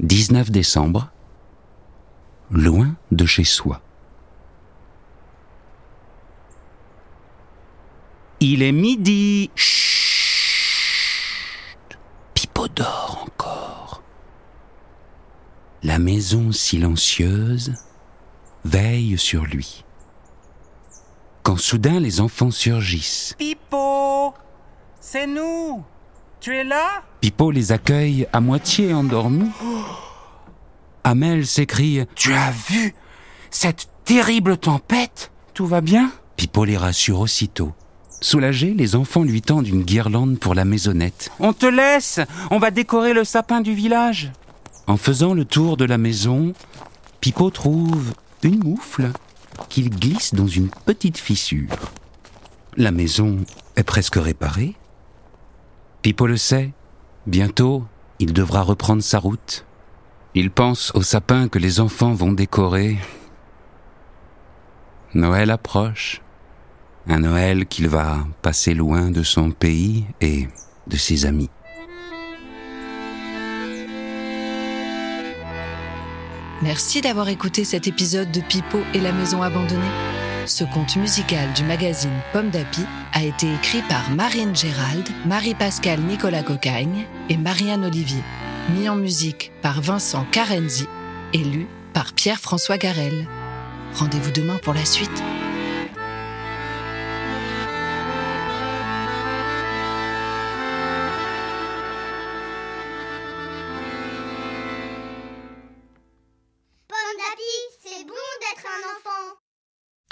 19 décembre, loin de chez soi. Il est midi. Chut. Pipo dort encore. La maison silencieuse veille sur lui. Quand soudain les enfants surgissent, Pipo C'est nous Tu es là? Pipo les accueille à moitié endormis. Amel s'écrie Tu as vu cette terrible tempête? Tout va bien? Pipo les rassure aussitôt. Soulagés, les enfants lui tendent une guirlande pour la maisonnette. On te laisse On va décorer le sapin du village En faisant le tour de la maison, Pipo trouve une moufle qu'il glisse dans une petite fissure. La maison est presque réparée. Pipo le sait. Bientôt, il devra reprendre sa route. Il pense au sapin que les enfants vont décorer. Noël approche. Un Noël qu'il va passer loin de son pays et de ses amis. Merci d'avoir écouté cet épisode de Pipo et la maison abandonnée. Ce conte musical du magazine Pomme d'Api a été écrit par Marine Gérald, Marie-Pascale Nicolas Cocagne et Marianne Olivier. Mis en musique par Vincent Carenzi et lu par Pierre-François Garel. Rendez-vous demain pour la suite.